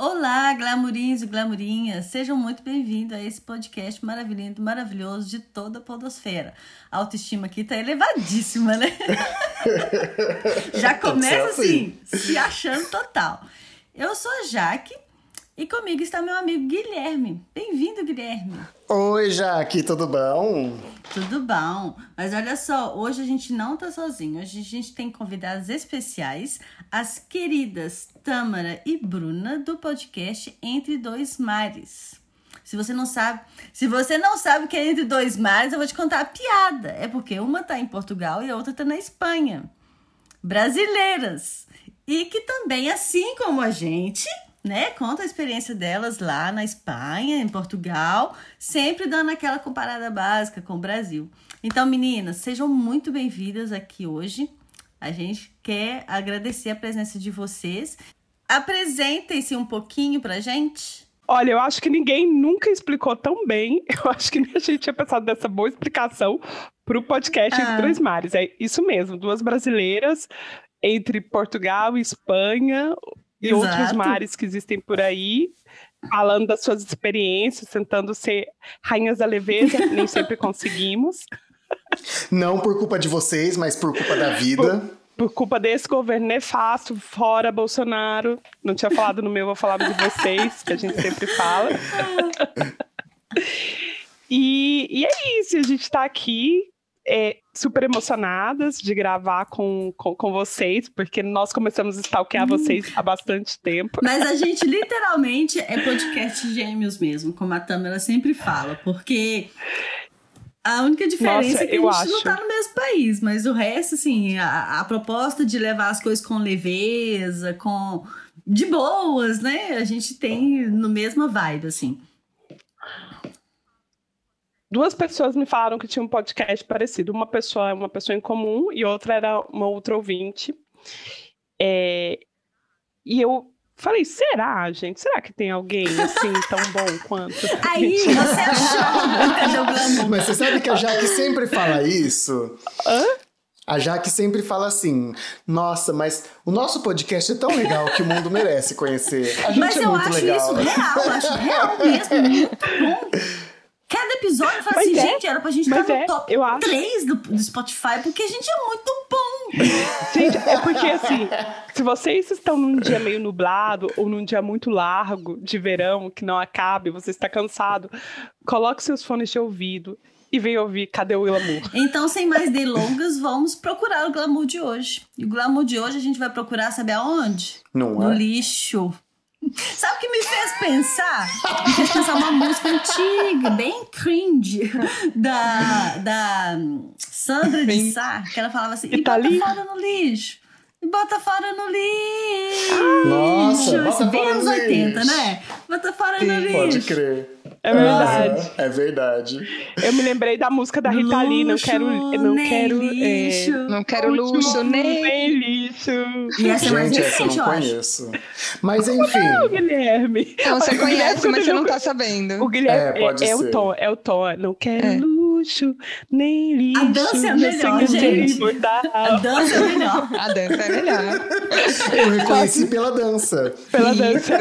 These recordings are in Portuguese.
Olá, glamourinhos e glamourinhas! Sejam muito bem-vindos a esse podcast maravilhoso, maravilhoso de toda a podosfera. A autoestima aqui tá elevadíssima, né? Já começa assim, se achando total. Eu sou a Jaque e comigo está meu amigo Guilherme. Bem-vindo, Guilherme. Oi, Jaque, tudo bom? Tudo bom. Mas olha só, hoje a gente não tá sozinho. Hoje a gente tem convidados especiais, as queridas Tâmara e Bruna do podcast Entre Dois Mares. Se você não sabe, se você não sabe o que é Entre Dois Mares, eu vou te contar a piada. É porque uma tá em Portugal e a outra tá na Espanha. Brasileiras. E que também, assim como a gente, né? Conta a experiência delas lá na Espanha, em Portugal, sempre dando aquela comparada básica com o Brasil. Então, meninas, sejam muito bem-vindas aqui hoje. A gente quer agradecer a presença de vocês. Apresentem-se um pouquinho pra gente. Olha, eu acho que ninguém nunca explicou tão bem. Eu acho que nem a gente tinha pensado nessa boa explicação para o podcast ah. Entre Dois Mares. É isso mesmo, duas brasileiras entre Portugal e Espanha, e Exato. outros mares que existem por aí, falando das suas experiências, tentando ser rainhas da leveza, nem sempre conseguimos. Não por culpa de vocês, mas por culpa da vida. Por, por culpa desse governo nefasto, fora Bolsonaro. Não tinha falado no meu, vou falar de vocês, que a gente sempre fala. e, e é isso, a gente está aqui é, super emocionadas de gravar com, com, com, vocês, porque nós começamos a stalkear hum. vocês há bastante tempo. Mas a gente literalmente é podcast gêmeos mesmo, como a Tamara sempre fala, porque a única diferença Nossa, é que a gente acho. não tá no mesmo país, mas o resto, assim, a, a proposta de levar as coisas com leveza, com. de boas, né? A gente tem no mesma vibe, assim duas pessoas me falaram que tinha um podcast parecido. Uma pessoa é uma pessoa em comum e outra era uma outra ouvinte. É, e eu falei, será, gente? Será que tem alguém assim tão bom quanto? Aí, você achou Mas você sabe que a Jaque sempre fala isso? Hã? A Jaque sempre fala assim: Nossa, mas o nosso podcast é tão legal que o mundo merece conhecer. A gente mas é eu muito acho legal. isso real, eu acho real mesmo, muito bom. Cada episódio fala assim, é, gente, era pra gente estar no é, top eu acho... 3 do, do Spotify, porque a gente é muito bom. Gente, é porque assim, se vocês estão num dia meio nublado ou num dia muito largo de verão, que não acabe, você está cansado, coloque seus fones de ouvido e vem ouvir Cadê o Glamour? Então, sem mais delongas, vamos procurar o glamour de hoje. E o glamour de hoje a gente vai procurar, saber aonde? Não no é? lixo. Sabe o que me fez pensar? Me fez pensar uma música antiga, bem cringe, da, da Sandra de Sá, que ela falava assim, e bota fora no lixo. E bota fora no lixo. Nossa, bota bem fora anos no 80, lixo. né? Bota fora Sim, no lixo. Pode crer. É verdade. é verdade. Eu me lembrei da música da Rita Lee, não quero, não quero, lixo. É, não quero luxo, nem, nem lixo. E essa é mais Gente, essa eu não conheço. Mas enfim. Não, Guilherme. Não, você O conhece, Guilherme, mas você não tá sabendo. O Guilherme É, pode é, é o tom, é o tom. Não quero É. luxo, nem lixo. A dança é melhor, é gente. A dança é melhor. A dança é melhor. Eu reconheci pela dança. Pela dança.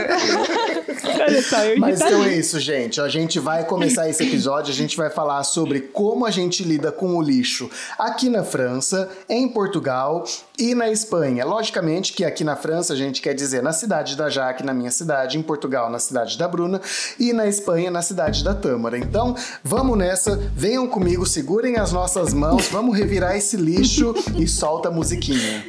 Olha só, eu Mas então é isso, gente. A gente vai começar esse episódio, a gente vai falar sobre como a gente lida com o lixo aqui na França, em Portugal e na Espanha. Logicamente que aqui na França a gente quer dizer na cidade da Jaque, na minha cidade, em Portugal, na cidade da Bruna, e na Espanha, na cidade da Tâmara. Então, vamos nessa, venham comigo, segurem as nossas mãos, vamos revirar esse lixo e solta a musiquinha.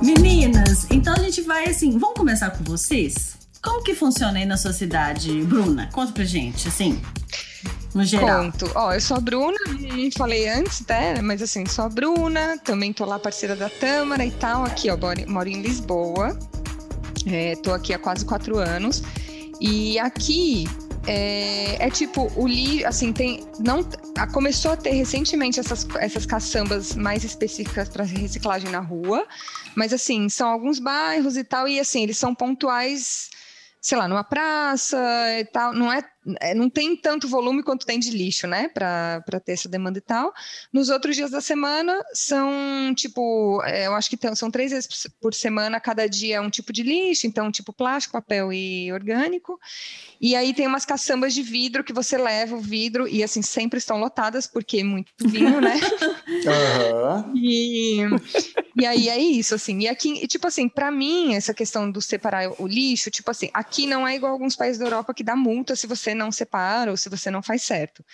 Meninas, então a gente vai assim, vamos começar com vocês? Como que funciona aí na sua cidade, Bruna? Conta pra gente, assim, no geral. Conto. Ó, eu sou a Bruna, falei antes, né? Mas assim, sou a Bruna, também tô lá parceira da Tâmara e tal. Aqui, ó, moro em Lisboa. É, tô aqui há quase quatro anos. E aqui é, é tipo, o li, assim, tem. Não, a- começou a ter recentemente essas, essas caçambas mais específicas para reciclagem na rua. Mas assim, são alguns bairros e tal, e assim, eles são pontuais sei lá, numa praça e tal, não é, não tem tanto volume quanto tem de lixo, né, para ter essa demanda e tal. Nos outros dias da semana são, tipo, é, eu acho que são três vezes por semana, cada dia um tipo de lixo, então, tipo, plástico, papel e orgânico. E aí tem umas caçambas de vidro que você leva o vidro e, assim, sempre estão lotadas, porque é muito vinho, né? Uhum. e, e aí é isso, assim. E aqui, tipo assim, para mim, essa questão do separar o lixo, tipo assim, aqui não é igual alguns países da Europa que dá multa se você não separa ou se você não faz certo.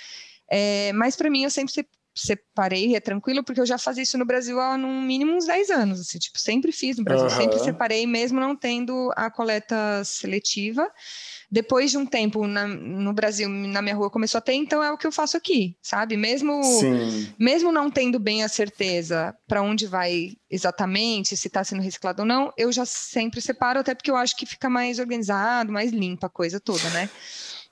É, mas para mim, eu sempre separei, é tranquilo, porque eu já fazia isso no Brasil há no mínimo uns 10 anos, assim, tipo, sempre fiz no Brasil, uhum. sempre separei, mesmo não tendo a coleta seletiva. Depois de um tempo na, no Brasil, na minha rua começou a ter, então é o que eu faço aqui, sabe? Mesmo, mesmo não tendo bem a certeza para onde vai exatamente, se está sendo reciclado ou não, eu já sempre separo, até porque eu acho que fica mais organizado, mais limpa a coisa toda, né?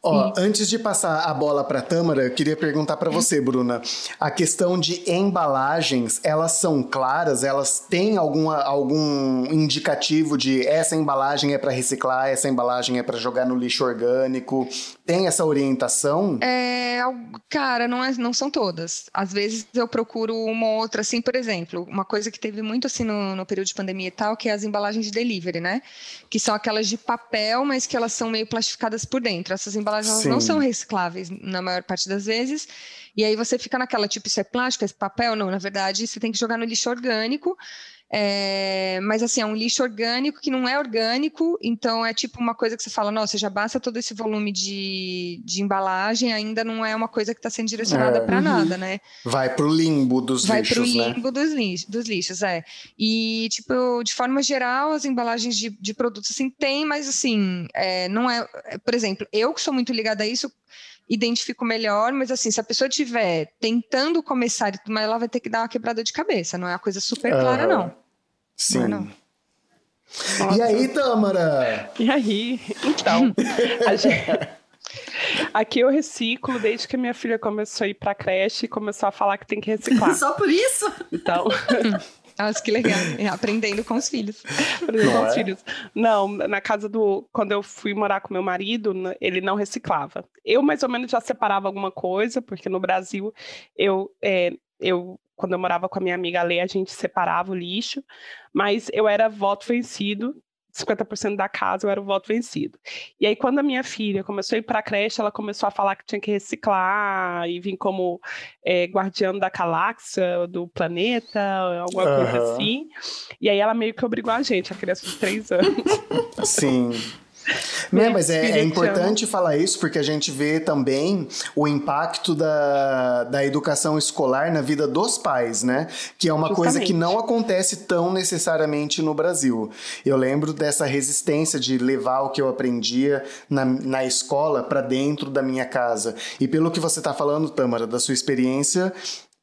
Ó, antes de passar a bola para Tâmara, eu queria perguntar para você, Bruna. A questão de embalagens, elas são claras? Elas têm alguma, algum indicativo de essa embalagem é para reciclar, essa embalagem é para jogar no lixo orgânico? Tem essa orientação? É, cara, não, é, não são todas. Às vezes eu procuro uma outra, assim, por exemplo, uma coisa que teve muito assim no, no período de pandemia e tal, que é as embalagens de delivery, né? Que são aquelas de papel, mas que elas são meio plastificadas por dentro. Essas embalagens embalagens não são recicláveis na maior parte das vezes. E aí você fica naquela, tipo, isso é plástico, é papel? Não, na verdade, você tem que jogar no lixo orgânico. É, mas assim, é um lixo orgânico que não é orgânico, então é tipo uma coisa que você fala, nossa, já basta todo esse volume de, de embalagem, ainda não é uma coisa que está sendo direcionada é, para uhum. nada, né? Vai para o limbo dos Vai lixos, Vai para o limbo né? dos, lixos, dos lixos, é. E, tipo, de forma geral, as embalagens de, de produtos, assim, tem, mas assim, é, não é... Por exemplo, eu que sou muito ligada a isso, identifico melhor, mas assim, se a pessoa estiver tentando começar, mas ela vai ter que dar uma quebrada de cabeça, não é uma coisa super clara, uhum. não. Sim. Não. E aí, Tâmara? E aí? Então, gente... aqui eu reciclo desde que minha filha começou a ir pra creche e começou a falar que tem que reciclar. Só por isso? Então. Nossa, que legal. Aprendendo com os filhos. Aprendendo com os é? filhos. Não, na casa do. Quando eu fui morar com meu marido, ele não reciclava. Eu, mais ou menos, já separava alguma coisa, porque no Brasil eu. É, eu quando eu morava com a minha amiga Lê, a gente separava o lixo, mas eu era voto vencido 50% da casa eu era o voto vencido. E aí, quando a minha filha começou a ir para a creche, ela começou a falar que tinha que reciclar e vir como é, guardiã da galáxia, do planeta, alguma uhum. coisa assim. E aí, ela meio que obrigou a gente, a criança de três anos. Sim. Né, mas é, é, importante falar isso porque a gente vê também o impacto da, da educação escolar na vida dos pais, né? Que é uma Justamente. coisa que não acontece tão necessariamente no Brasil. Eu lembro dessa resistência de levar o que eu aprendia na, na escola para dentro da minha casa. E pelo que você está falando, Tâmara, da sua experiência,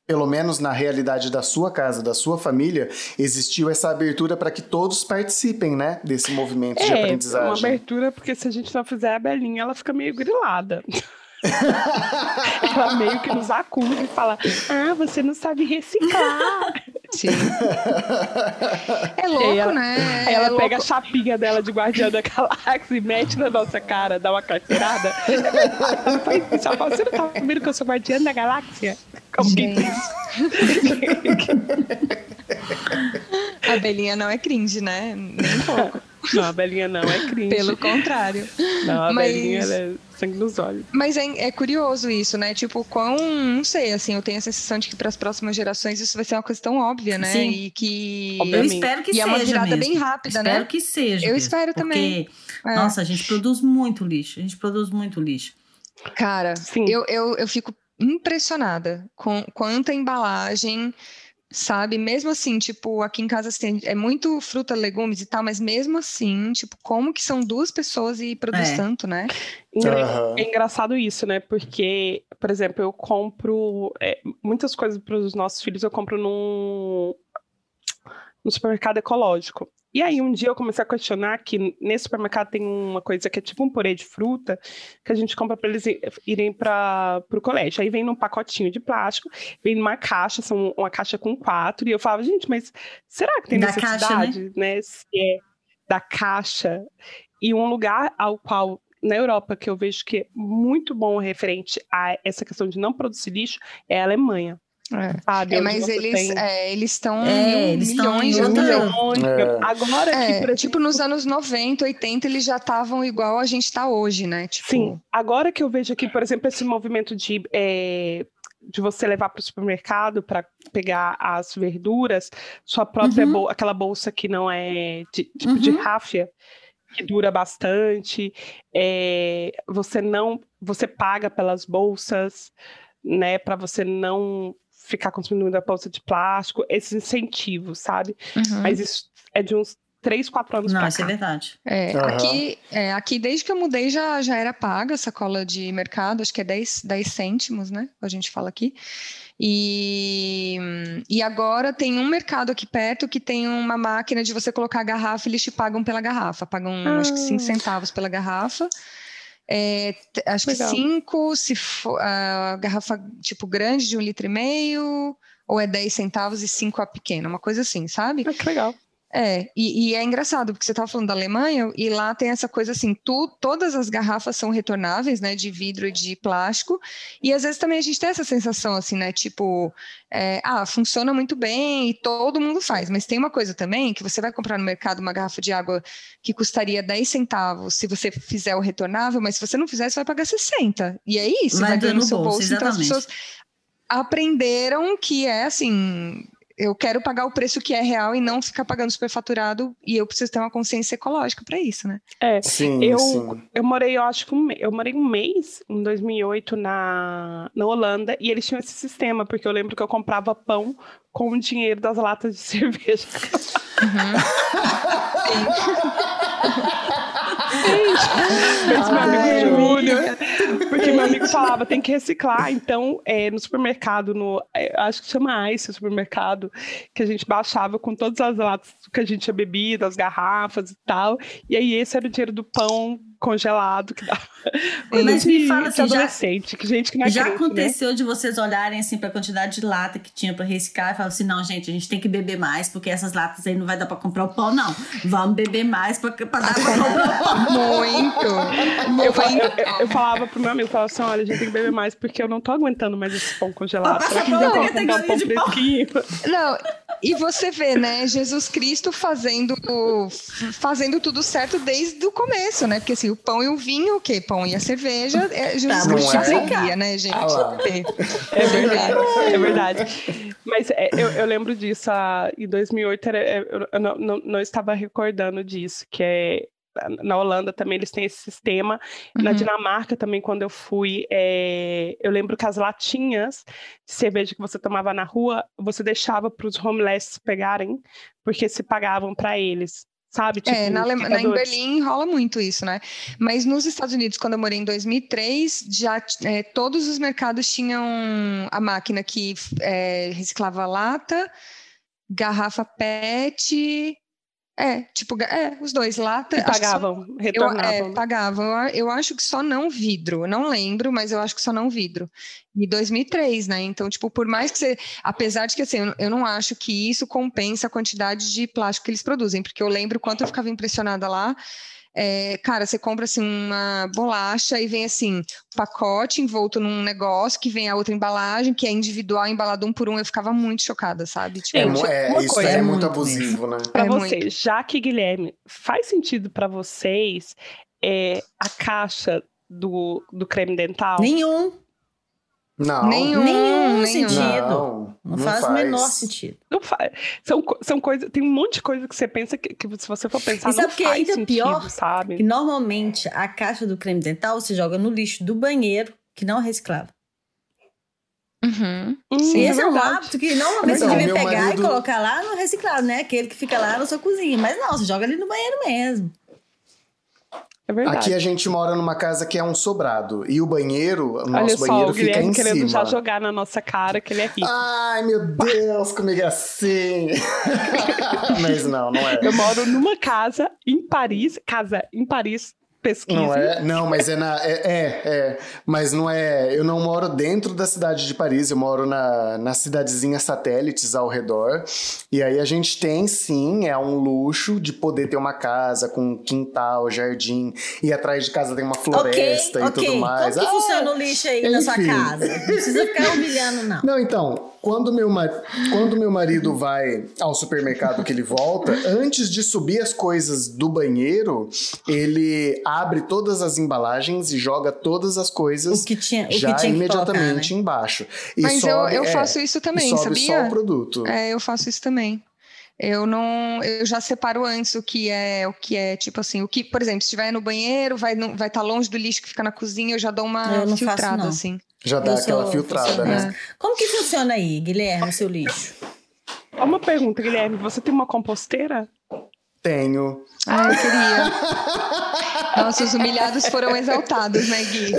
pelo menos na realidade da sua casa, da sua família, existiu essa abertura para que todos participem, né, desse movimento é, de aprendizagem. uma abertura porque se a gente não fizer a Belinha, ela fica meio grilada. ela meio que nos acusa e fala: Ah, você não sabe reciclar. Sim. É louco, ela, né? Aí ela é pega louco. a chapinha dela de guardiã da galáxia e mete na nossa cara, dá uma carteirada. Você não tá vendo que eu sou guardiã da galáxia? Como que isso? A Belinha não é cringe, né? Nem um pouco. Não, a Belinha não é cringe. Pelo contrário. Não, a Mas... Belinha é sangue nos olhos. Mas é, é, curioso isso, né? Tipo, quão. Não sei, assim, eu tenho a sensação de que para as próximas gerações isso vai ser uma questão óbvia, né? Sim. E que. Eu espero que e seja. é uma virada mesmo. bem rápida, espero né? Espero que seja. Eu mesmo, espero porque, também. É. Nossa, a gente produz muito lixo. A gente produz muito lixo. Cara, eu, eu, eu fico impressionada com quanta embalagem sabe? Mesmo assim, tipo, aqui em casa assim, é muito fruta, legumes e tal, mas mesmo assim, tipo, como que são duas pessoas e produz é. tanto, né? Uhum. É engraçado isso, né? Porque, por exemplo, eu compro é, muitas coisas para os nossos filhos, eu compro num, num supermercado ecológico. E aí um dia eu comecei a questionar que nesse supermercado tem uma coisa que é tipo um purê de fruta que a gente compra para eles irem para o colégio. Aí vem num pacotinho de plástico, vem numa caixa, são uma caixa com quatro. E eu falava, gente, mas será que tem da necessidade, caixa, né? né? Se é da caixa E um lugar ao qual na Europa que eu vejo que é muito bom referente a essa questão de não produzir lixo é a Alemanha. É. Sabe, é, mas eles é, eles estão é, eles milhões de. É. Agora é, que, tipo nos anos 90, 80 eles já estavam igual a gente está hoje, né? Tipo... Sim. Agora que eu vejo aqui, por exemplo, esse movimento de é, de você levar para o supermercado para pegar as verduras, sua própria uhum. bolsa, aquela bolsa que não é de, tipo uhum. de ráfia, que dura bastante, é, você não, você paga pelas bolsas, né, para você não ficar consumindo muita bolsa de plástico, esses incentivos, sabe? Uhum. Mas isso é de uns três, quatro anos Não, isso é verdade. É, uhum. aqui, é, aqui, desde que eu mudei, já, já era paga a sacola de mercado, acho que é 10, 10 cêntimos, né? A gente fala aqui. E, e agora tem um mercado aqui perto que tem uma máquina de você colocar a garrafa e eles te pagam pela garrafa. Pagam, ah. acho que 5 centavos pela garrafa. É, acho Legal. que 5 se for a garrafa tipo grande de um litro e meio, ou é 10 centavos e 5 a pequena, uma coisa assim, sabe? Ah, que legal. É, e, e, é engraçado, porque você estava falando da Alemanha, e lá tem essa coisa assim, tu, todas as garrafas são retornáveis, né, de vidro e de plástico, e às vezes também a gente tem essa sensação, assim, né, tipo, é, ah, funciona muito bem e todo mundo faz, mas tem uma coisa também, que você vai comprar no mercado uma garrafa de água que custaria 10 centavos se você fizer o retornável, mas se você não fizer, você vai pagar 60, e é isso, vai, vai no seu bolso, bolso então as pessoas aprenderam que é assim eu quero pagar o preço que é real e não ficar pagando superfaturado e eu preciso ter uma consciência ecológica para isso, né? É, sim, eu, sim. eu morei, eu acho que um, eu morei um mês em 2008 na, na Holanda e eles tinham esse sistema, porque eu lembro que eu comprava pão com o dinheiro das latas de cerveja. Uhum. Gente, meu amigo Júnior. Porque meu amigo falava, tem que reciclar. Então, é, no supermercado, no, é, acho que chama Ice o supermercado, que a gente baixava com todas as latas que a gente tinha bebido, as garrafas e tal. E aí, esse era o dinheiro do pão congelado que dava. Mas me fala assim, adolescente, já, que gente que não é já crente, né? aconteceu né? de vocês olharem assim para a quantidade de lata que tinha para reciclar e falar assim, não, gente, a gente tem que beber mais porque essas latas aí não vai dar para comprar o pão, não. Vamos beber mais para dar para comprar o pão. Muito. Eu, eu, eu, falava pro meu amigo, falava assim, olha, a gente tem que beber mais porque eu não tô aguentando mais esse pão congelado. Será que não, comprar um pão? Não, e você vê, né, Jesus Cristo fazendo fazendo tudo certo desde o começo, né? Porque assim, o pão e o vinho, o quê? Pão e a cerveja, é, Jesus tá, Cristo já sabia, né, gente? Ah é verdade, é verdade. Mas é, eu, eu, lembro disso, ah, em 2008 era, é, eu não, não, não estava recordando disso, que é na Holanda também eles têm esse sistema. Uhum. Na Dinamarca também, quando eu fui, é... eu lembro que as latinhas de cerveja que você tomava na rua, você deixava para os homeless pegarem, porque se pagavam para eles. Sabe? Tipo, é, na, na, em Berlim rola muito isso, né? Mas nos Estados Unidos, quando eu morei em 2003, já é, todos os mercados tinham a máquina que é, reciclava lata, garrafa PET, é, tipo, é, os dois lá. pagavam, só, retornavam. Eu, é, pagavam. Eu, eu, acho que só não vidro. Eu não lembro, mas eu acho que só não vidro. E 2003, né? Então, tipo, por mais que você. Apesar de que, assim, eu, eu não acho que isso compensa a quantidade de plástico que eles produzem, porque eu lembro quanto eu ficava impressionada lá é, cara, você compra assim uma bolacha e vem assim, pacote envolto num negócio que vem a outra embalagem, que é individual, embalado um por um. Eu ficava muito chocada, sabe? Tipo, é, é isso coisa, é, muito abusivo, né? Pra é vocês, muito. já que Guilherme, faz sentido para vocês é, a caixa do, do creme dental? Nenhum. Não. Nenhum, nenhum sentido. Não, não, não faz, faz, o menor sentido. Não faz. São, são coisas. Tem um monte de coisa que você pensa que, que se você for pensar, e sabe não que faz ainda sentido, pior, sabe? Que normalmente a caixa do creme dental se joga no lixo do banheiro, que não é reciclável. Uhum. Sim, esse é, é um hábito que normalmente então, você devia pegar marido... e colocar lá no reciclado, né? Aquele que fica lá na sua cozinha. Mas não, você joga ali no banheiro mesmo. É verdade. Aqui a gente mora numa casa que é um sobrado. E o banheiro, o nosso Olha só, banheiro o fica em querendo cima. já jogar na nossa cara que ele é rico. Ai, meu Deus, comigo é assim. Mas não, não é. Eu moro numa casa em Paris, casa em Paris, Não é, não, mas é na. É, é, é, mas não é. Eu não moro dentro da cidade de Paris, eu moro na, na cidadezinha satélites ao redor. E aí a gente tem sim, é um luxo de poder ter uma casa com quintal, jardim, e atrás de casa tem uma floresta ok, e ok. tudo mais. Como que Ah, funciona o lixo aí na sua enfim. casa? Não precisa ficar humilhando, não. Não, então, quando meu, ma- quando meu marido vai ao supermercado que ele volta, antes de subir as coisas do banheiro, ele abre todas as embalagens e joga todas as coisas O que tinha, o já que tinha que imediatamente colocar, né? embaixo. E Mas eu- sobe- eu é, faço isso também, e sobe sabia? só o produto. É, eu faço isso também. Eu não, eu já separo antes o que é, o que é tipo assim, o que, por exemplo, se estiver no banheiro, vai vai estar longe do lixo que fica na cozinha, eu já dou uma Eu não faço, filtrada não. assim. Já dá Eu aquela sou filtrada, né? Como que funciona aí, Guilherme, o seu lixo? Uma pergunta, Guilherme. Você tem uma composteira? Tenho. Ah, eu queria. Nossa, os humilhados foram exaltados, né, Gui?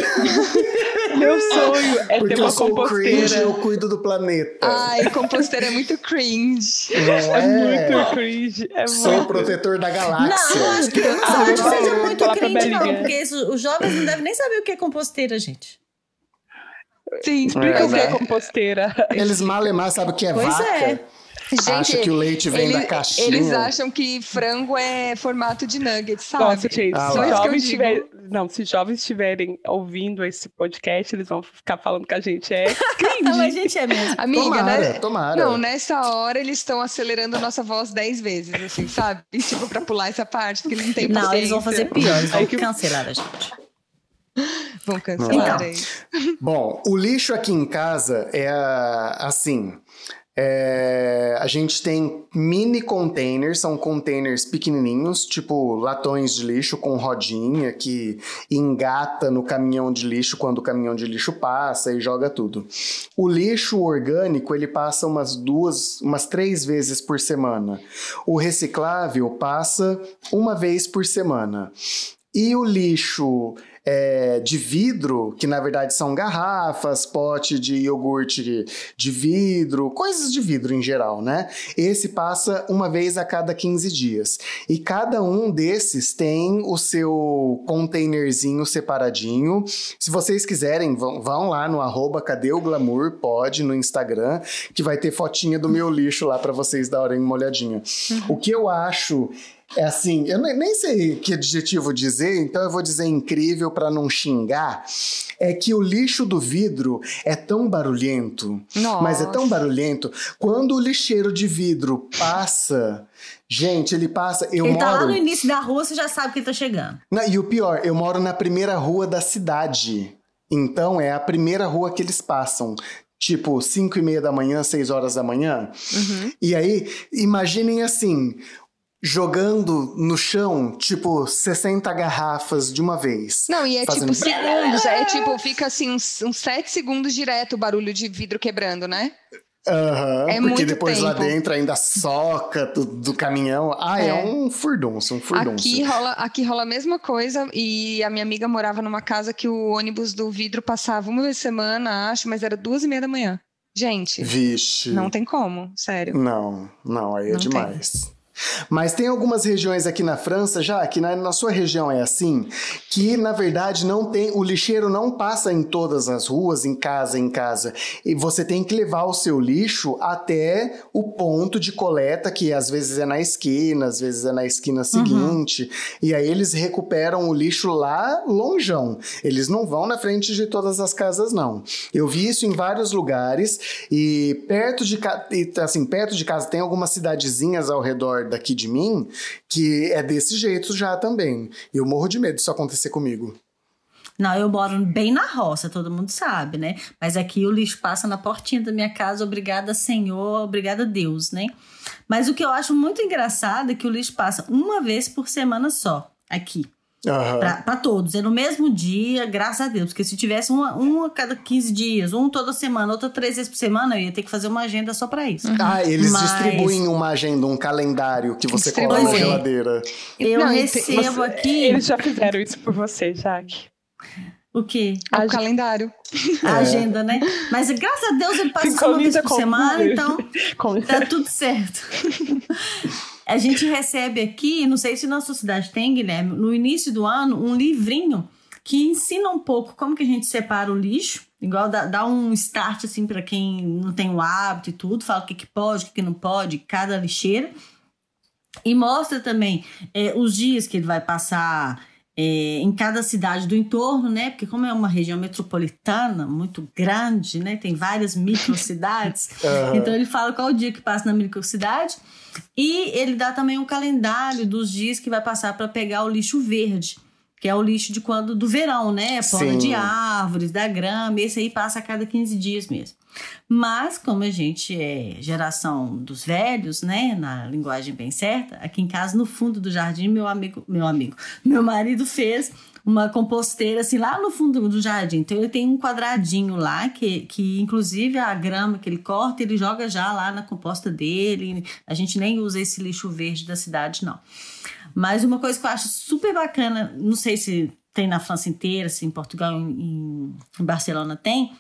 Meu sonho é Porque ter uma eu sou cringe, composteira. eu cuido do planeta. Ai, composteira é muito cringe. não É é? muito cringe. É Sou o muito. protetor da galáxia. Não, acho que eu não Ah, acho que seja muito cringe, não, porque os jovens não devem nem saber o que é composteira, gente. Sim, Explica É, o que é né? composteira. Eles malemar sabem o que é Pois vaca. é. Gente, Acha que o leite vem ele- da caixinha. Eles acham que frango é formato de nugget, sabe? Nossa, gente, Ah, se lá. os Só isso que eu jovens tiverem. Não, se jovens estiverem ouvindo esse podcast, eles vão ficar falando que a gente é Não, a cringe. gente é mesmo. Amiga, Tomara, né? tomara. Não, nessa hora eles estão acelerando a nossa voz dez vezes, assim, sabe? E, tipo, pra pular essa parte, porque eles não têm Não, eles vão fazer pior, eles vão que- cancelar a gente. Vão cancelar Então. aí. Bom, o lixo aqui em casa é assim. é, a gente tem mini containers, são containers pequenininhos, tipo latões de lixo com rodinha que engata no caminhão de lixo quando o caminhão de lixo passa e joga tudo. O lixo orgânico ele passa umas duas, umas três vezes por semana. O reciclável passa uma vez por semana. E o lixo é, de vidro, que na verdade são garrafas, pote de iogurte de vidro, coisas de vidro em geral, né? Esse passa uma vez a cada 15 dias. E cada um desses tem o seu containerzinho separadinho. Se vocês quiserem, vão, vão lá no arroba cadê o glamour, pode, no Instagram, que vai ter fotinha do meu lixo lá para vocês darem uma olhadinha. O que eu acho é assim, eu nem sei que adjetivo dizer, então eu vou dizer incrível para não xingar. É que o lixo do vidro é tão barulhento, Nossa. mas é tão barulhento. Quando o lixeiro de vidro passa, gente, ele passa. Eu ele moro. tá lá no início da rua, você já sabe que ele tá chegando. Não, e o pior, eu moro na primeira rua da cidade. Então é a primeira rua que eles passam. Tipo, 5 e meia da manhã, 6 horas da manhã. Uhum. E aí, imaginem assim, jogando no chão, tipo, 60 garrafas de uma vez. Não, e é Fazendo- tipo segundos, é tipo, fica assim uns, uns sete segundos direto o barulho de vidro quebrando, né? Aham, É porque depois lá tempo. dentro ainda soca do, do caminhão. Ah, é, É. um furdunço, um furdunço. Aqui rola, aqui rola a mesma coisa e a minha amiga morava numa casa que o ônibus do vidro passava uma vez por semana, acho, mas era duas e meia da manhã. Gente, Vixe. não tem como, sério. Não, não, aí é Não tem. Mas tem algumas regiões aqui na França, já que na, na sua região é assim, que na verdade não tem, o lixeiro não passa em todas as ruas, em casa em casa, e você tem que levar o seu lixo até o ponto de coleta, que às vezes é na esquina, às vezes é na esquina seguinte, e aí eles recuperam o lixo lá longeão. Eles não vão na frente de todas as casas não. Eu vi isso em vários lugares e perto de e, assim, perto de casa tem algumas cidadezinhas ao redor daqui de mim que é desse jeito já também. Eu morro de medo disso acontecer comigo. Não, eu moro bem na roça, todo mundo sabe, né? Mas aqui o lixo passa na portinha da minha casa, obrigada, Senhor, obrigada, Deus, né? Mas o que eu acho muito engraçado é que o lixo passa uma vez por semana só, aqui. Aham. Pra, pra todos. É no mesmo dia, graças a Deus. Porque se tivesse uma, um a cada 15 dias, um toda semana, outra três vezes por semana, eu ia ter que fazer uma agenda só pra isso. Ah, eles Mas- distribuem uma agenda, um calendário que você coloca na Pois é. geladeira. Eu Não, recebo Você- aqui. Eles já fizeram isso por você, Jaque. O quê? É o Ag- calendário. A É. agenda, né? Mas graças a Deus ele passa só uma vez por semana, então Com- tá tudo certo. A gente recebe aqui, não sei se na sua cidade tem, Guilherme, no início do ano, um livrinho que ensina um pouco como que a gente separa o lixo, igual dá, dá um start assim para quem não tem o hábito e tudo, fala o que, que pode, o que, que não pode, cada lixeira. E mostra também é, os dias que ele vai passar é, em cada cidade do entorno, né? Porque como é uma região metropolitana muito grande, né? Tem várias microcidades. Então ele fala qual o dia que passa na microcidade. E ele dá também um calendário dos dias que vai passar para pegar o lixo verde. Que é o lixo de quando do verão, né? Poda de árvores, da grama. Esse aí passa a cada 15 dias mesmo. Mas, como a gente é geração dos velhos, né, na linguagem bem certa, aqui em casa, no fundo do jardim, meu amigo, meu amigo, meu marido fez uma composteira assim lá no fundo do jardim. Então ele tem um quadradinho lá que, que inclusive a grama que ele corta, ele joga já lá na composta dele. A gente nem usa esse lixo verde da cidade não. Mas uma coisa que eu acho super bacana, não sei se tem na França inteira, se em Portugal, em, em Barcelona tem,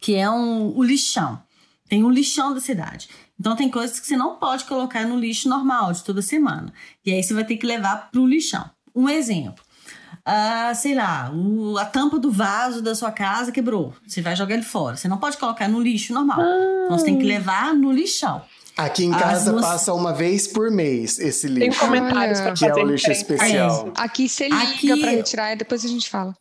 que é um, o lixão. Tem um lixão da cidade. Então tem coisas que você não pode colocar no lixo normal de toda semana. E aí você vai ter que levar para o lixão. Um exemplo. Ah, sei lá, o, a tampa do vaso da sua casa quebrou. Você vai jogar ele fora. Você não pode colocar no lixo normal. Ah. Então você tem que levar no lixão. Aqui em casa duas... passa uma vez por mês esse lixo. Tem comentários para fazer. Que é o lixo especial. É. Aqui você liga Aqui... para retirar e depois a gente fala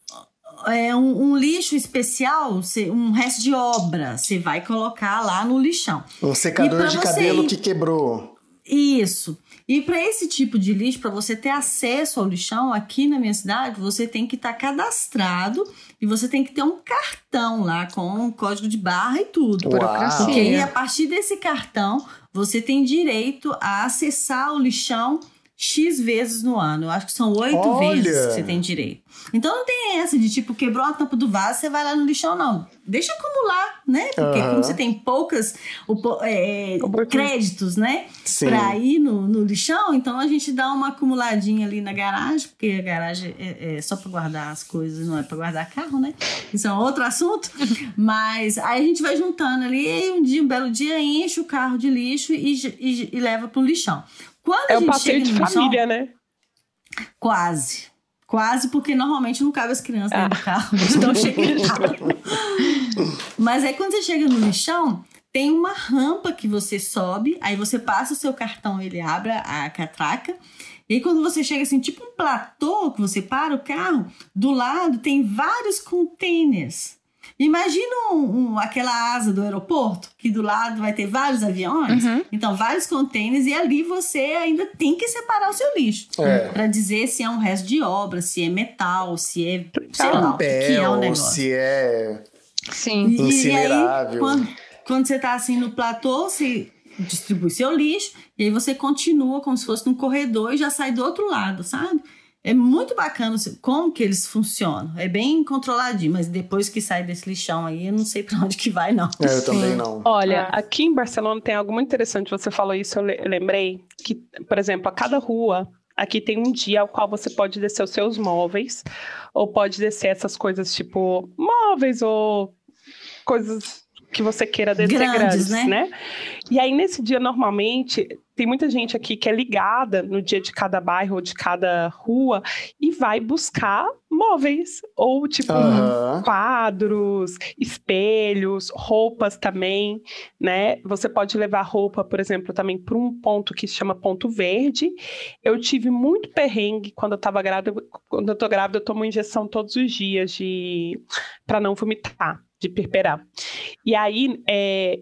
é, um, um, lixo especial, um resto de obra, você vai colocar lá no lixão. Um secador de cabelo ir... que quebrou. Isso. E para esse tipo de lixo, para você ter acesso ao lixão aqui na minha cidade, você tem que estar tá cadastrado e você tem que ter um cartão lá com um código de barra e tudo. Uau. Porque aí, a partir desse cartão, você tem direito a acessar o lixão X vezes no ano. Eu acho que são oito vezes que você tem direito. Então não tem essa de tipo, quebrou a tampa do vaso, você vai lá no lixão, não. Deixa acumular, né? Porque uhum. como você tem poucas é, créditos, né? Sim. Pra ir no, no lixão, então a gente dá uma acumuladinha ali na garagem, porque a garagem é, é só pra guardar as coisas, não é pra guardar carro, né? Isso é outro assunto. Mas aí a gente vai juntando ali, e um dia, um belo dia, enche o carro de lixo e, e, e leva pro lixão. Quando é um passeio de família, né? Quase. Quase, porque normalmente não cabe as crianças ah. dentro do carro, então chega Mas aí quando você chega no lixão, tem uma rampa que você sobe, aí você passa o seu cartão, ele abre a catraca. E aí quando você chega assim, tipo um platô, que você para o carro, do lado tem vários containers Imagina um, um, aquela asa do aeroporto, que do lado vai ter vários aviões, uhum. então vários containers, e ali você ainda tem que separar o seu lixo. É. para dizer se é um resto de obra, se é metal, se é. Sei lá, o que é o negócio. Se é. Sim. E, incinerável. E aí, quando, quando você tá assim no platô, você distribui seu lixo, e aí você continua como se fosse num corredor e já sai do outro lado, sabe? É muito bacana como que eles funcionam. É bem controladinho, mas depois que sai desse lixão aí, eu não sei para onde que vai, não. É, eu também não. Olha, é. aqui em Barcelona tem algo muito interessante. Você falou isso, eu lembrei que, por exemplo, a cada rua aqui tem um dia ao qual você pode descer os seus móveis, ou pode descer essas coisas tipo móveis ou coisas que você queira descer grandes, grandes né? né? E aí, nesse dia, normalmente, tem muita gente aqui que é ligada no dia de cada bairro ou de cada rua e vai buscar móveis, ou tipo uhum. quadros, espelhos, roupas também, né? Você pode levar roupa, por exemplo, também para um ponto que se chama ponto verde. Eu tive muito perrengue quando eu estava grávida, quando eu tô grávida, eu tomo injeção todos os dias de para não vomitar, de perperar. E aí, é,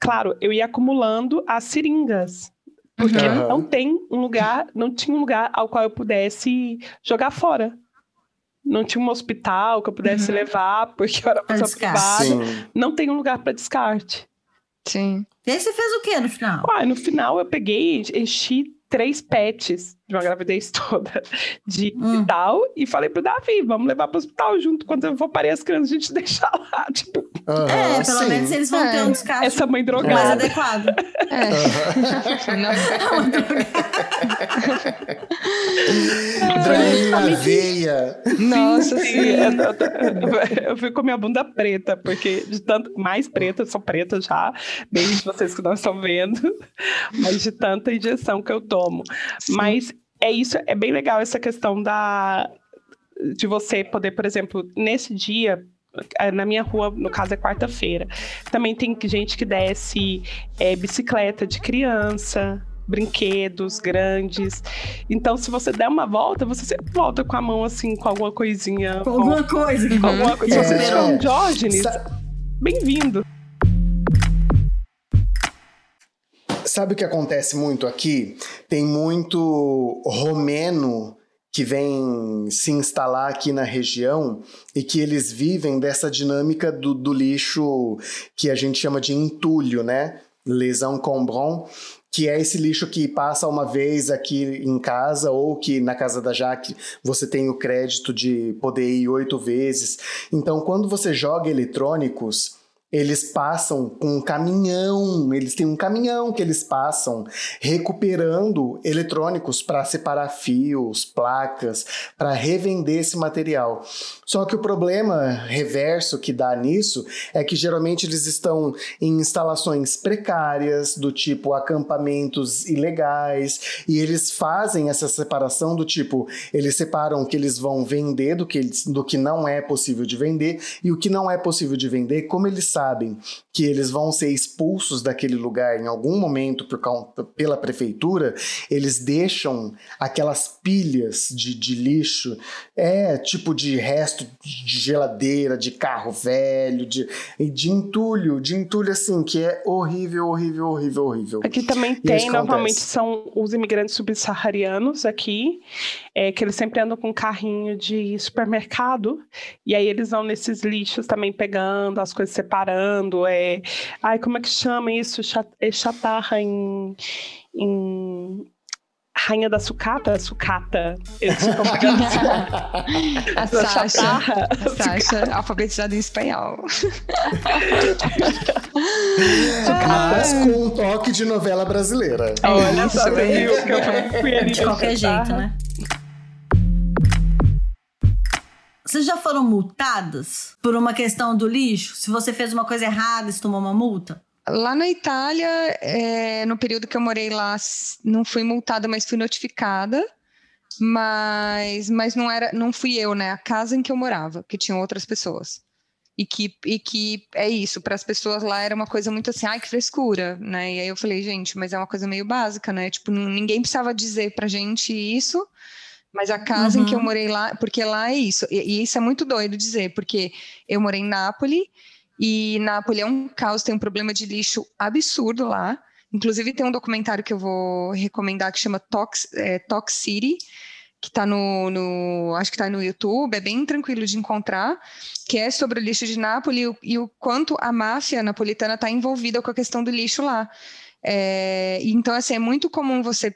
claro, eu ia acumulando as seringas. Porque uhum. não tem um lugar, não tinha um lugar ao qual eu pudesse jogar fora. Não tinha um hospital que eu pudesse uhum. levar, porque eu era pessoa privada. Sim. Não tem um lugar para descarte. Sim. E aí você fez o que no final? Uai, no final eu peguei, enchi três pets de uma gravidez toda de hum. hospital e falei pro Davi, vamos levar pro hospital junto. Quando eu for parir as crianças, a gente deixa lá. Tipo, uhum, é, pelo sim. menos eles vão é. ter um Essa mãe drogada. mais adequado. É. Uhum. na veia. Nossa, sim. Eu, eu, fui com minha bunda preta, porque de tanto mais preta, eu sou preta já, beijo vocês que não estão vendo, mas de tanta injeção que eu tomo. Sim. Mas é isso, é bem legal essa questão da de você poder, por exemplo, nesse dia, é, na minha rua, no caso é quarta-feira, também tem gente que desce é, bicicleta de criança, brinquedos grandes. Então, se você der uma volta, você sempre volta com a mão assim, com alguma coisinha. Com alguma coisa. Com alguma coisa. É. Se você tiver um Diógenes, bem-vindo. Sabe o que acontece muito aqui? Tem muito romeno que vem se instalar aqui na região e que eles vivem dessa dinâmica do, do lixo que a gente chama de entulho, né? Les encombrants, que é esse lixo que passa uma vez aqui em casa ou que na casa da Jaque você tem o crédito de poder ir oito vezes. Então, quando você joga eletrônicos, eles passam com um caminhão, eles têm um caminhão que eles passam recuperando eletrônicos para separar fios, placas, para revender esse material. Só que o problema reverso que dá nisso é que geralmente eles estão em instalações precárias, do tipo acampamentos ilegais, e eles fazem essa separação do tipo, eles separam o que eles vão vender do que, eles, do que não é possível de vender, e o que não é possível de vender, como eles sabem sabem que eles vão ser expulsos daquele lugar em algum momento por, pela prefeitura, eles deixam aquelas pilhas de, de lixo, é tipo de resto de geladeira, de carro velho, de, de entulho, de entulho assim, que é horrível, horrível, horrível, horrível. Aqui também e tem, normalmente são os imigrantes subsaarianos aqui, é, que eles sempre andam com um carrinho de supermercado, e aí eles vão nesses lixos também pegando as coisas separando, é, é, ai, como é que chama isso? É chatarra em, em Rainha da Sucata? Sucata. Eu a Sasha. A Sasha, alfabetizada em espanhol. Mas com um toque de novela brasileira. Olha só, viu? Que eu fui ali de qualquer jeito, né? Vocês já foram multadas por uma questão do lixo? Se você fez uma coisa errada, você tomou uma multa? Lá na Itália, é, no período que eu morei lá, não fui multada, mas fui notificada. Mas, mas não era, não fui eu, né? A casa em que eu morava, que tinham outras pessoas. E que, e que é isso, para as pessoas lá era uma coisa muito assim, ai que frescura, né? E aí eu falei, gente, mas é uma coisa meio básica, né? Tipo, ninguém precisava dizer pra gente isso, mas a casa uhum. em que eu uhum. morei lá, porque lá é isso, e, e, isso é muito doido dizer, porque eu morei em Nápoles, e Nápoles é um caos, tem um problema de lixo absurdo lá. Inclusive, tem um documentário que eu vou recomendar que chama Tox, é, Tox City, que está no, no, acho que está no YouTube, é bem tranquilo de encontrar, que é sobre o lixo de Nápoles e o, e o quanto a máfia napolitana está envolvida com a questão do lixo lá. É, então, assim, é muito comum você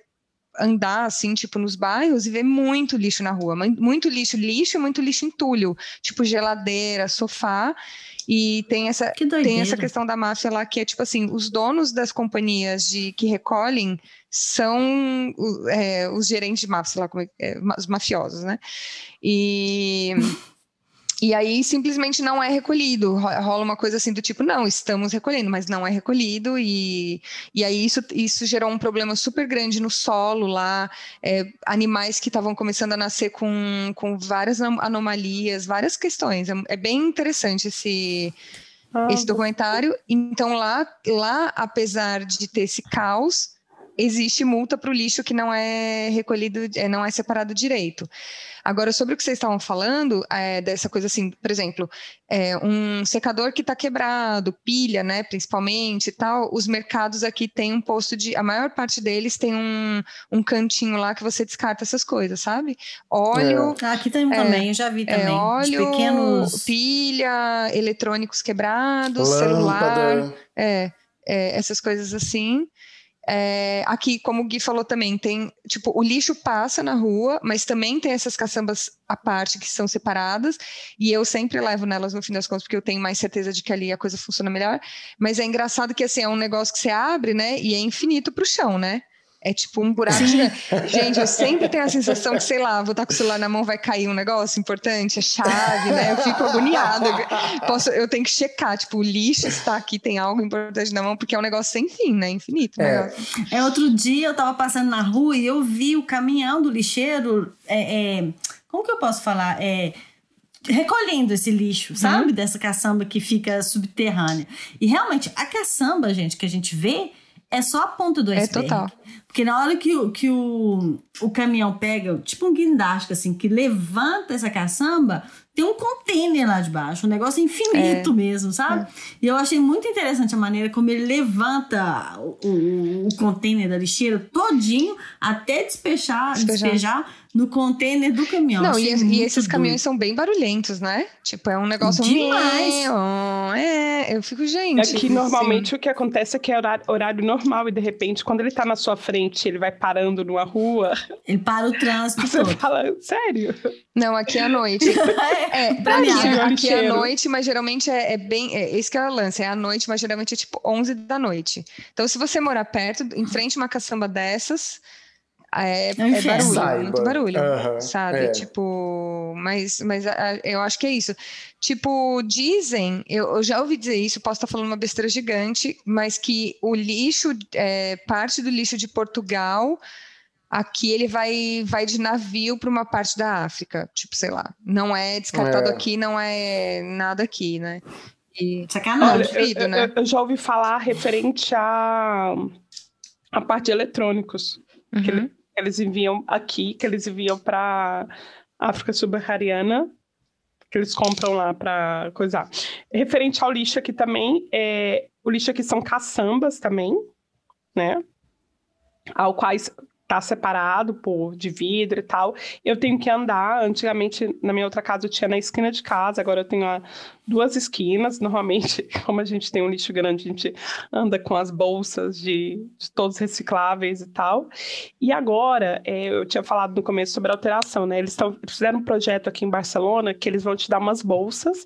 andar assim, tipo, nos bairros e ver muito lixo na rua, muito lixo, lixo, muito lixo entulho, tipo geladeira, sofá. E tem essa, tem essa questão da máfia lá que é tipo assim, os donos das companhias de que recolhem são é, os gerentes de máfia, sei lá como é, é os mafiosos, né? E E aí simplesmente não é recolhido. Rola uma coisa assim do tipo, não, estamos recolhendo, mas não é recolhido. E, e aí isso, isso gerou um problema super grande no solo lá. É, animais que estavam começando a nascer com, com várias anomalias, várias questões. É, é bem interessante esse, ah, esse documentário. Então lá, lá, apesar de ter esse caos, existe multa para o lixo que não é recolhido, é, não é separado direito. Agora, sobre o que vocês estavam falando, é, dessa coisa assim, por exemplo, é, um secador que está quebrado, pilha, né, principalmente e tal, os mercados aqui têm um posto de. A maior parte deles tem um, um cantinho lá que você descarta essas coisas, sabe? Óleo. É. aqui tem é, também, eu já vi é, também. óleo, pequenos. pilha, eletrônicos quebrados, Lâmpada. celular. É, é, essas coisas assim. É, aqui, como o Gui falou também, tem, tipo, o lixo passa na rua, mas também tem essas caçambas à parte que são separadas, e eu sempre levo nelas no fim das contas, porque eu tenho mais certeza de que ali a coisa funciona melhor. Mas é engraçado que, assim, é um negócio que você abre, né, e é infinito para o chão, né? É tipo um buraco gigante. Gente, eu sempre tenho a sensação que, sei lá, vou estar com o celular na mão, vai cair um negócio importante, a chave, né? Eu fico agoniada. Posso, eu tenho que checar, tipo, o lixo está aqui, tem algo importante na mão, porque é um negócio sem fim, né? Infinito. É. é, outro dia eu tava passando na rua e eu vi o caminhão do lixeiro. É, é, como que eu posso falar? É recolhendo esse lixo, sabe? Uhum. Dessa caçamba que fica subterrânea. E realmente, a caçamba, gente, que a gente vê é só a ponta do iceberg. É total. Porque na hora que, o, que o, o caminhão pega, tipo um guindaste, assim, que levanta essa caçamba, tem um container lá de baixo, um negócio infinito é. mesmo, sabe? É. E eu achei muito interessante a maneira como ele levanta o, o, o container da lixeira todinho até despejar, despejar, despejar no container do caminhão. Não, e, e, esses doido. caminhões são bem barulhentos, né? Tipo, é um negócio demais. É, eu fico, gente. É que normalmente o que acontece é que é horário, horário, normal e de repente, quando ele tá na sua frente, ele vai parando numa rua. Ele para o trânsito. Você todo. fala, sério? Não, aqui é à noite. é, pra mim, aqui é à noite, mas geralmente é, é bem. É, esse que é o lance, é à noite, mas geralmente é tipo 11 da noite. Então, se você morar perto, em frente a uma caçamba dessas é, é, é barulho, Saiba. muito barulho, uhum, sabe? É. Tipo, mas, mas a, eu acho que é isso. Tipo, dizem, eu, eu, já ouvi dizer isso, posso estar falando uma besteira gigante, mas que o lixo, é, parte do lixo de Portugal, aqui ele vai, vai de navio para uma parte da África, tipo, sei lá, não é descartado é. aqui, não é nada aqui, né? E, Sacanagem. Olha, eu, né? eu, eu, já ouvi falar referente a, a parte de eletrônicos. Uhum. Que, ele, eles enviam aqui, que eles enviam para África subsaariana, que eles compram lá para coisar. Referente ao lixo aqui também, é, o lixo aqui são caçambas também, né? Ao quais tá separado por de vidro e tal. Eu tenho que andar. Antigamente, na minha outra casa, eu tinha na esquina de casa, agora eu tenho a, duas esquinas. Normalmente, como a gente tem um lixo grande, a gente anda com as bolsas de, de todos recicláveis e tal. E agora, é, eu tinha falado no começo sobre alteração, né? Eles fizeram um projeto aqui em Barcelona que eles vão te dar umas bolsas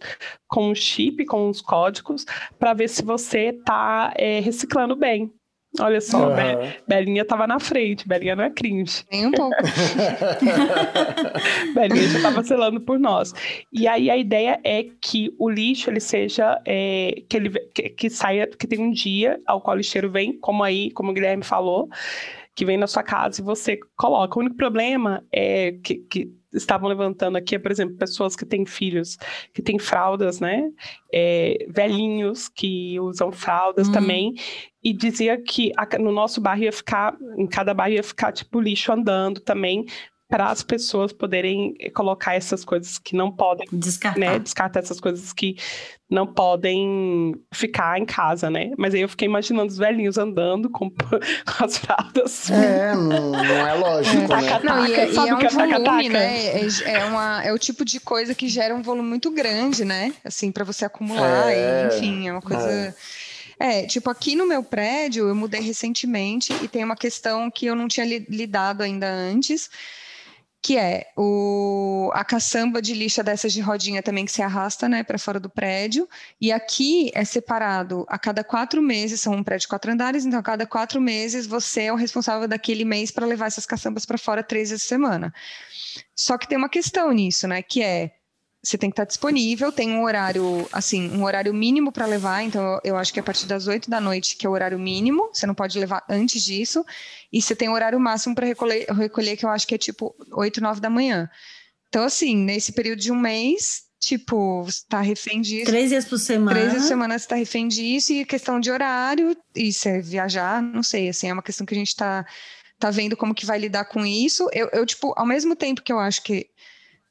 com um chip, com uns códigos, para ver se você tá é, reciclando bem. Olha só, uhum. Be Belinha tava na frente, Belinha não é cringe. Nem um pouco. Belinha já tava selando por nós. E aí a ideia é que o lixo ele seja é, que ele que, que, saia, que tem um dia ao qual o lixeiro vem, como aí, como o Guilherme falou, que vem na sua casa e você coloca. O único problema é que, que estavam levantando aqui, é, por exemplo, pessoas que têm filhos, que têm fraldas, né? É, velhinhos que usam fraldas hum. também. E dizia que no nosso bairro ia ficar, em cada bairro ia ficar tipo lixo andando também, para as pessoas poderem colocar essas coisas que não podem descartar. Né, descartar essas coisas que não podem ficar em casa, né? Mas aí eu fiquei imaginando os velhinhos andando com, com as fraldas. É, não, não é lógico, é. né? Não, e, é, e é um volume, né? É, é, uma, é o tipo de coisa que gera um volume muito grande, né? Assim, para você acumular, é, e, enfim, é uma coisa... É. É, tipo, aqui no meu prédio, eu mudei recentemente e tem uma questão que eu não tinha lidado ainda antes, que é o, a caçamba de lixa dessas de rodinha também que se arrasta né, para fora do prédio. E aqui é separado a cada quatro meses, são um prédio de quatro andares, então a cada quatro meses você é o responsável daquele mês para levar essas caçambas para fora três vezes por semana. Só que tem uma questão nisso, né? Que é você tem que estar disponível, tem um horário, assim, um horário mínimo para levar, então eu acho que é a partir das 8 da noite, que é o horário mínimo, você não pode levar antes disso, e você tem o horário máximo para recolher, recolher, que eu acho que é tipo 8, 9 da manhã. Então, assim, nesse período de um mês, tipo, você está refém disso. Três dias por semana. Três dias por semana você está refém disso, e questão de horário, e se viajar, não sei, assim, é uma questão que a gente está tá vendo como que vai lidar com isso. Eu, eu, tipo, ao mesmo tempo que eu acho que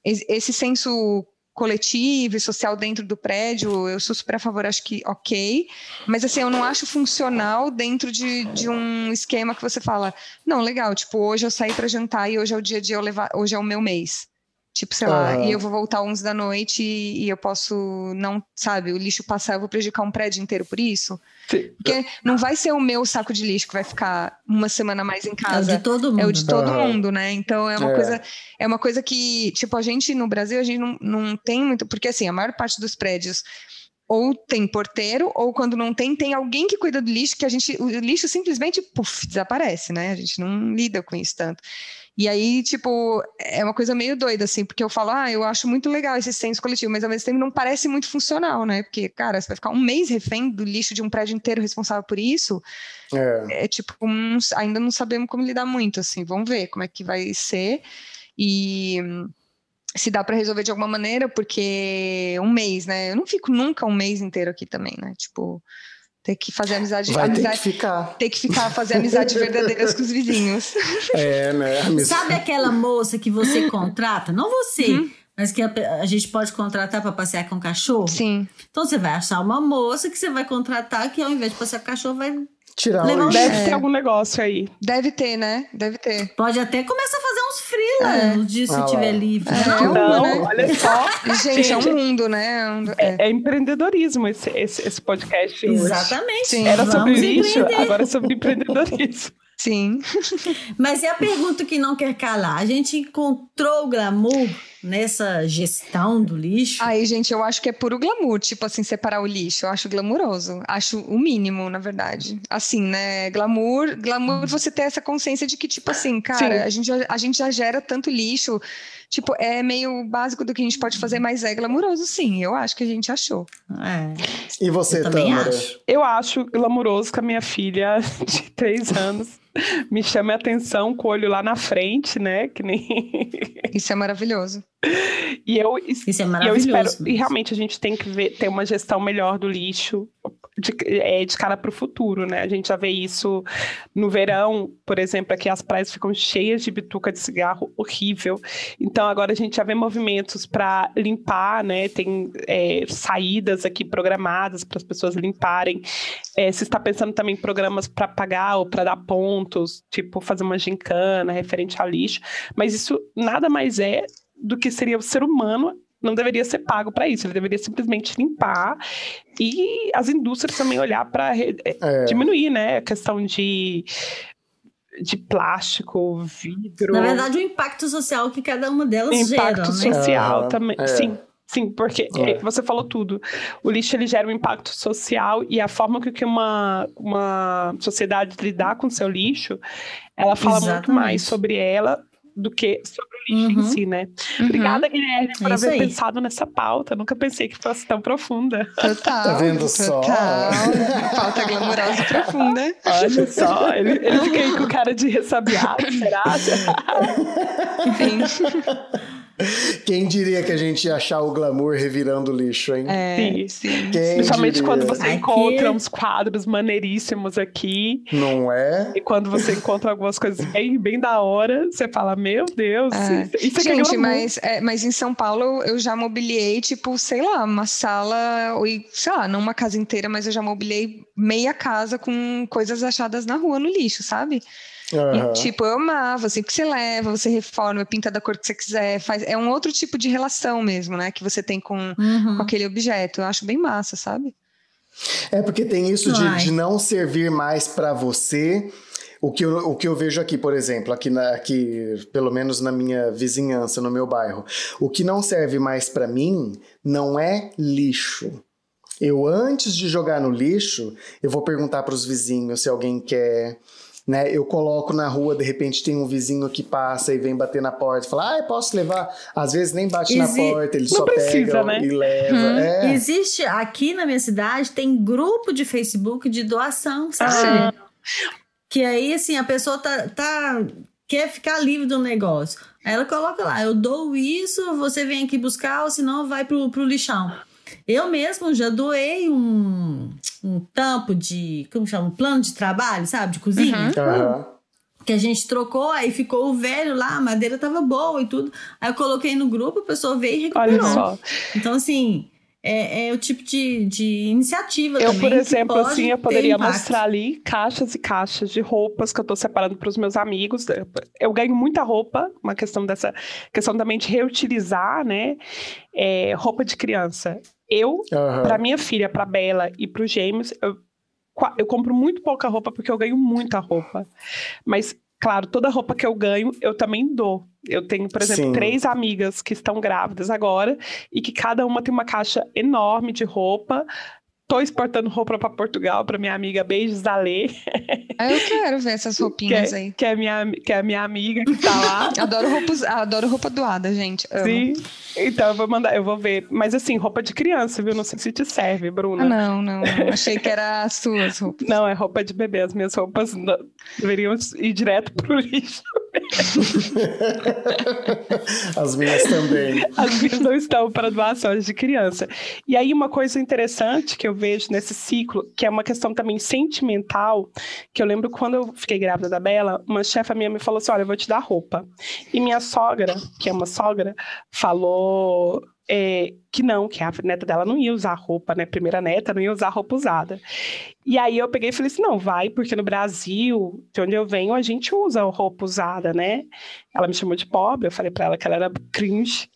esse senso coletivo e social dentro do prédio, eu sou super a favor, acho que ok, mas assim, eu não acho funcional dentro de, de um esquema que você fala, não, legal, tipo, hoje eu saí para jantar e hoje é o dia dia, eu levar, hoje é o meu mês. Tipo, sei lá, e eu vou voltar 11 da noite e, e, eu posso não, sabe, o lixo passar, eu vou prejudicar um prédio inteiro por isso. Sim. Porque não vai ser o meu saco de lixo que vai ficar uma semana mais em casa. É o de todo mundo. É o de todo uhum. mundo, né? Então é uma é. coisa é uma coisa que, tipo, a gente no Brasil, a gente não, não tem muito, porque assim, a maior parte dos prédios ou tem porteiro, ou quando não tem, tem alguém que cuida do lixo, que a gente, o lixo simplesmente, puf, desaparece, né? A gente não lida com isso tanto. E aí, tipo, é uma coisa meio doida, assim, porque eu falo, ah, eu acho muito legal esse senso coletivo, mas ao mesmo tempo não parece muito funcional, né? Porque, cara, você vai ficar um mês refém do lixo de um prédio inteiro responsável por isso. É, é tipo, um, ainda não sabemos como lidar muito, assim, vamos ver como é que vai ser. E se dá para resolver de alguma maneira, porque um mês, né? Eu não fico nunca um mês inteiro aqui também, né? Tipo, ter que fazer amizade. Vai amizade, ter que ficar. Ter que ficar, fazer amizade verdadeiras com os vizinhos. É, né? Sabe aquela moça que você contrata? Não você. Hum? Mas que a, a, gente pode contratar para passear com o cachorro? Sim. Então você vai achar uma moça que você vai contratar que ao invés de passear com o cachorro vai tirar Levar um Deve ter algum negócio aí. Deve ter, né? Deve ter. Pode até começar a fazer uns freela é. no dia se ah, tiver livre. É, não, não né? olha só. Gente, Gente, é um mundo, né? É, é, é empreendedorismo esse, esse, esse podcast. Exatamente. Sim. Era sobre lixo, agora é sobre empreendedorismo. Sim. Mas e a pergunta que não quer calar? A gente encontrou o glamour nessa gestão do lixo? Aí, gente, eu acho que é puro glamour, tipo assim, separar o lixo. Eu acho glamuroso. Acho o mínimo, na verdade. Assim, né? Glamour, glamour você ter essa consciência de que, tipo assim, cara, a gente, já, a gente já gera tanto lixo. Tipo, é meio básico do que a gente pode fazer, mas é glamuroso, sim. Eu acho que a gente achou. É. E você, eu também acho. Eu acho glamuroso que a minha filha de três anos me chame a atenção com o olho lá na frente, né? Que nem. Isso é maravilhoso. E eu, Isso é maravilhoso. E eu espero, e realmente a gente tem que ver, ter uma gestão melhor do lixo de, é, de cara para o futuro, né? A gente já vê isso no verão, por exemplo, aqui as praias ficam cheias de bituca de cigarro, horrível. Então agora a gente já vê movimentos para limpar, né? Tem é, saídas aqui programadas para as pessoas limparem. É, se está pensando também em programas para pagar ou para dar pontos, tipo fazer uma gincana referente a lixo, mas isso nada mais é do que seria o ser humano não deveria ser pago para isso, ele deveria simplesmente limpar e as indústrias também olhar para é, é. diminuir, né, a questão de de plástico, vidro. Na verdade, o impacto social que cada uma delas impacto gera. Impacto né? social também, é. sim. Sim, porque é. você falou tudo. O lixo ele gera um impacto social e a forma que uma, uma sociedade lidar com seu lixo, ela fala Exatamente. muito mais sobre ela do que sobre o lixo uhum. em si, né? Uhum. Obrigada, Guilherme, por é haver aí. pensado nessa pauta. Nunca pensei que fosse tão profunda. Total. Tá vendo só? Total. pauta glamourosa e profunda. Olha só, ele, ele fica aí com cara de ressabiado, será? Sim. Quem diria que a gente ia achar o glamour revirando lixo, hein? É, sim, sim. Quem Principalmente diria? quando você aqui... encontra uns quadros maneiríssimos aqui. Não é? E quando você encontra algumas coisas bem, bem da hora, você fala, meu Deus, é. isso, é Gente, mas, é, mas em São Paulo eu já mobiliei, tipo, sei lá, uma sala, ou, sei lá, não uma casa inteira, mas eu já mobiliei meia casa com coisas achadas na rua no lixo, sabe? Uhum. E, tipo, eu amava, assim, que você leva, você reforma, pinta da cor que você quiser, faz, é um outro tipo de relação mesmo, né, que você tem com, uhum. com aquele objeto. Eu acho bem massa, sabe? É porque tem isso de, de não servir mais para você. O que, eu, o que eu vejo aqui, por exemplo, aqui, na, aqui, pelo menos na minha vizinhança, no meu bairro, o que não serve mais para mim não é lixo. Eu, antes de jogar no lixo, eu vou perguntar para os vizinhos se alguém quer né? Eu coloco na rua, de repente tem um vizinho que passa e vem bater na porta e fala, ah, posso levar? Às vezes nem bate Exi... na porta, ele Não só precisa, pega né? e leva. Hum. É. Existe, aqui na minha cidade, tem grupo de Facebook de doação, sabe? Ah. Que aí, assim, a pessoa tá, tá, quer ficar livre do negócio. Aí ela coloca lá, eu dou isso, você vem aqui buscar, ou senão vai pro, pro lixão. Eu mesmo já doei um, um tampo de, como chama? Um plano de trabalho, sabe? De cozinha. Uhum. Uhum. Que a gente trocou, aí ficou o velho lá, a madeira tava boa e tudo. Aí eu coloquei no grupo, a pessoa veio e recuperou. Olha só. Então, assim, é, é o tipo de, de iniciativa eu, também. por exemplo, que pode assim, eu poderia mostrar ali caixas e caixas de roupas que eu tô separando para os meus amigos. Eu ganho muita roupa, uma questão dessa questão também de reutilizar, né? É, roupa de criança. Eu, Aham. para minha filha, para Bela e para os gêmeos, eu, eu compro muito pouca roupa porque eu ganho muita roupa. Mas, claro, toda roupa que eu ganho, eu também dou. Eu tenho, por exemplo, Sim. três amigas que estão grávidas agora e que cada uma tem uma caixa enorme de roupa. Tô exportando roupa para Portugal para minha amiga Beijos da Lê, Ah, eu quero ver essas que roupinhas é, aí. que, é minha, que é a minha amiga que tá lá. Adoro roupa, us- adoro roupa doada, gente. Amo. Sim. Então eu vou mandar, eu vou ver. Mas assim, roupa de criança, viu? Não sei se te serve, Bruna. Ah, não, não, não. Achei que era as suas roupas. Não, é roupa de bebê. As minhas roupas deveriam ir direto pro lixo. As minhas também. As minhas não estão para doações de criança. E aí, uma coisa interessante que eu vejo nesse ciclo, que é uma questão também sentimental, que eu lembro quando eu fiquei grávida da Bela, uma chefa minha me falou assim: olha, eu vou te dar roupa. E minha sogra, que é uma sogra, falou. É, que não, que a neta dela não ia usar roupa, né? Primeira neta não ia usar roupa usada. E aí eu peguei e falei assim: não, vai, porque no Brasil, de onde eu venho, a gente usa roupa usada, né? Ela me chamou de pobre, eu falei pra ela que ela era cringe.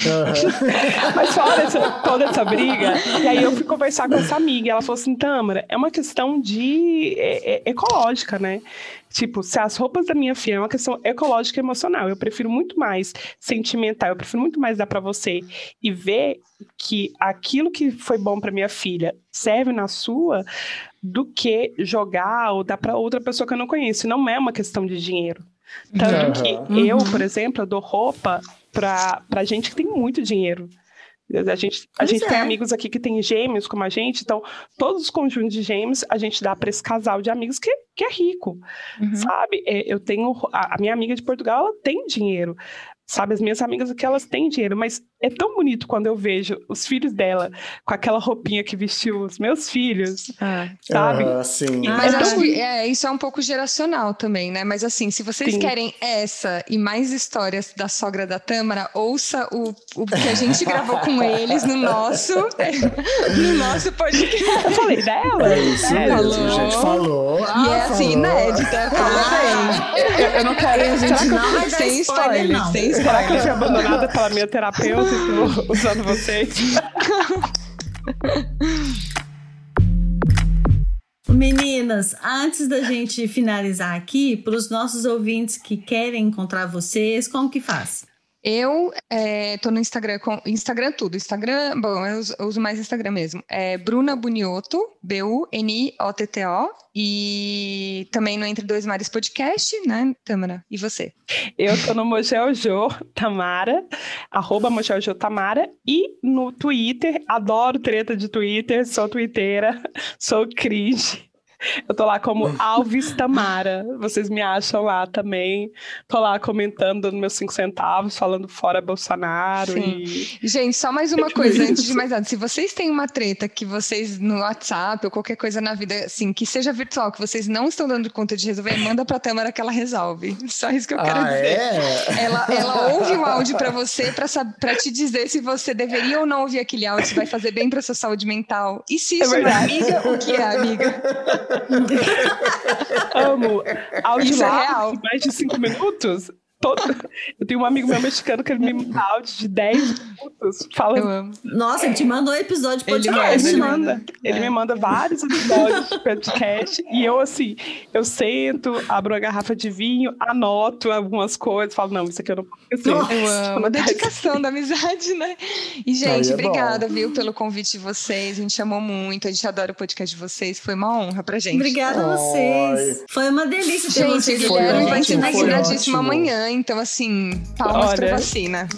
Aham. Mas fora essa- toda essa briga, e aí eu fui conversar com essa amiga, e ela falou assim, Tâmara, é uma questão de é, é, ecológica, né? Tipo, se as roupas da minha filha é uma questão ecológica e emocional, eu prefiro muito mais sentimental, eu prefiro muito mais dar pra você e ver que aquilo que foi bom pra minha filha serve na sua do que jogar ou dar pra outra pessoa que eu não conheço. Não é uma questão de dinheiro. Tanto Aham. que eu, Uhum. por exemplo, eu dou roupa pra, pra gente que tem muito dinheiro. A gente, a Pois gente tem é. amigos aqui que tem gêmeos como a gente, então todos os conjuntos de gêmeos a gente dá para esse casal de amigos que, que é rico, Uhum. sabe? É, Eu tenho a, a minha amiga de Portugal, ela tem dinheiro, sabe? As minhas amigas aqui elas têm dinheiro, mas é tão bonito quando eu vejo os filhos dela com aquela roupinha que vestiu os meus filhos, Ah. sabe? Aham, sim. Ah, Mas É acho que é, isso é um pouco geracional também, né? Mas assim, se vocês Sim. querem essa e mais histórias da sogra da Tâmara, ouça o, o que a gente gravou com eles no nosso, no nosso podcast. Eu falei dela? É isso É, mesmo, falou. gente. Falou. e Ah, é assim, falou. inédita, parabéns. Eu, eu não quero, A gente não vai dar Sem spoiler, spoiler, não. sem Será que eu fui spoiler. abandonada pela minha terapeuta usando vocês? Meninas, antes da gente finalizar aqui, para os nossos ouvintes que querem encontrar vocês, como que faz? Eu é, tô no Instagram, com, Instagram tudo. Instagram, bom, eu uso, eu uso mais Instagram mesmo. É Bruna Bunioto, B-U-N-I-O-T-T-O. E também no Entre Dois Mares Podcast, né, Tâmara? E você? Eu tô no Mojeljo Tamara, arroba Mojeljo Tamara, e no Twitter, adoro treta de Twitter, sou twitteira, sou cringe. Eu tô lá como Alves Tamara, vocês me acham lá também. Tô lá comentando, dando meus cinco centavos, falando fora Bolsonaro Sim. e... Gente, só mais uma coisa antes de mais nada. Se vocês têm uma treta que vocês no WhatsApp ou qualquer coisa na vida, assim, que seja virtual, que vocês não estão dando conta de resolver, manda pra Tâmara que ela resolve. Só isso que eu quero Ah, dizer. é? Ela, ela ouve o áudio pra você pra te dizer se você deveria ou não ouvir aquele áudio, se vai fazer bem pra sua saúde mental. E se É isso não é verdade. amiga, o que é amiga? Amo. Áudio Isso é real. mais de cinco minutos. Todo... Eu tenho um amigo meu mexicano que ele me manda áudio de 10 minutos falando Eu amo. Nossa, ele te mandou um episódio de podcast, ele ele né? manda. manda. Ele É. me manda vários episódios de podcast e eu, assim, eu sento, abro a garrafa de vinho, anoto algumas coisas, falo, não, isso aqui eu não posso esquecer. Eu amo. A Quando tá- dedicação da amizade, né? E, Aí gente, é obrigada, viu, pelo convite de vocês. A gente amou muito, a gente adora o podcast de vocês. Foi uma honra pra gente. Obrigada a vocês. Foi uma delícia ter Gente, vocês Foi gente, ser ótimo, foi vacinadíssimo ótimo. amanhã, então, assim, palmas Olha. pra vacina.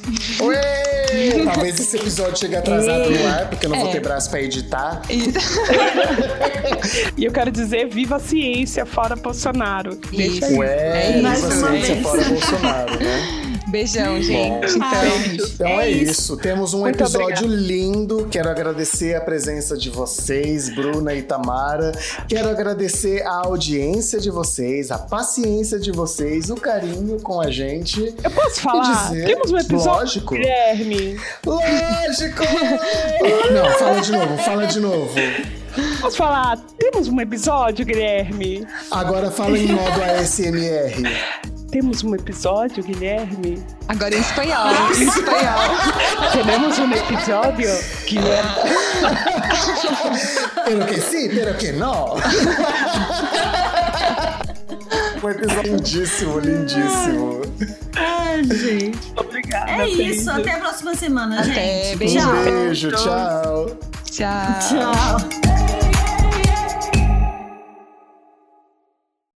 Ué! Talvez esse episódio chegue atrasado no ar, porque eu não vou É. ter braço pra editar. E- E eu quero dizer, viva a ciência, fora Bolsonaro. Deixa Isso. aí. Ué, É mais isso, uma ciência vez. fora Bolsonaro, né? Beijão, gente. Então, Ai, Então É é, isso. isso. Temos um Muito episódio lindo. Quero agradecer a presença de vocês, Bruna e Tamara. Quero agradecer a audiência de vocês, a paciência de vocês, o carinho com a gente. Eu posso falar? dizer, Temos um episódio, lógico. Guilherme. Lógico! Não, fala de novo, fala de novo. Posso falar? Temos um episódio, Guilherme. Agora fala em modo ASMR. Temos um episódio, Guilherme. agora em espanhol. Em espanhol. Temos um episódio, Guilherme. Pero que sim, pero que não. Um episódio lindíssimo, lindíssimo. Ai, gente. Obrigada. É isso. Até a próxima semana, Até, gente. beijo. Um beijo, tchau. Tchau. Tchau.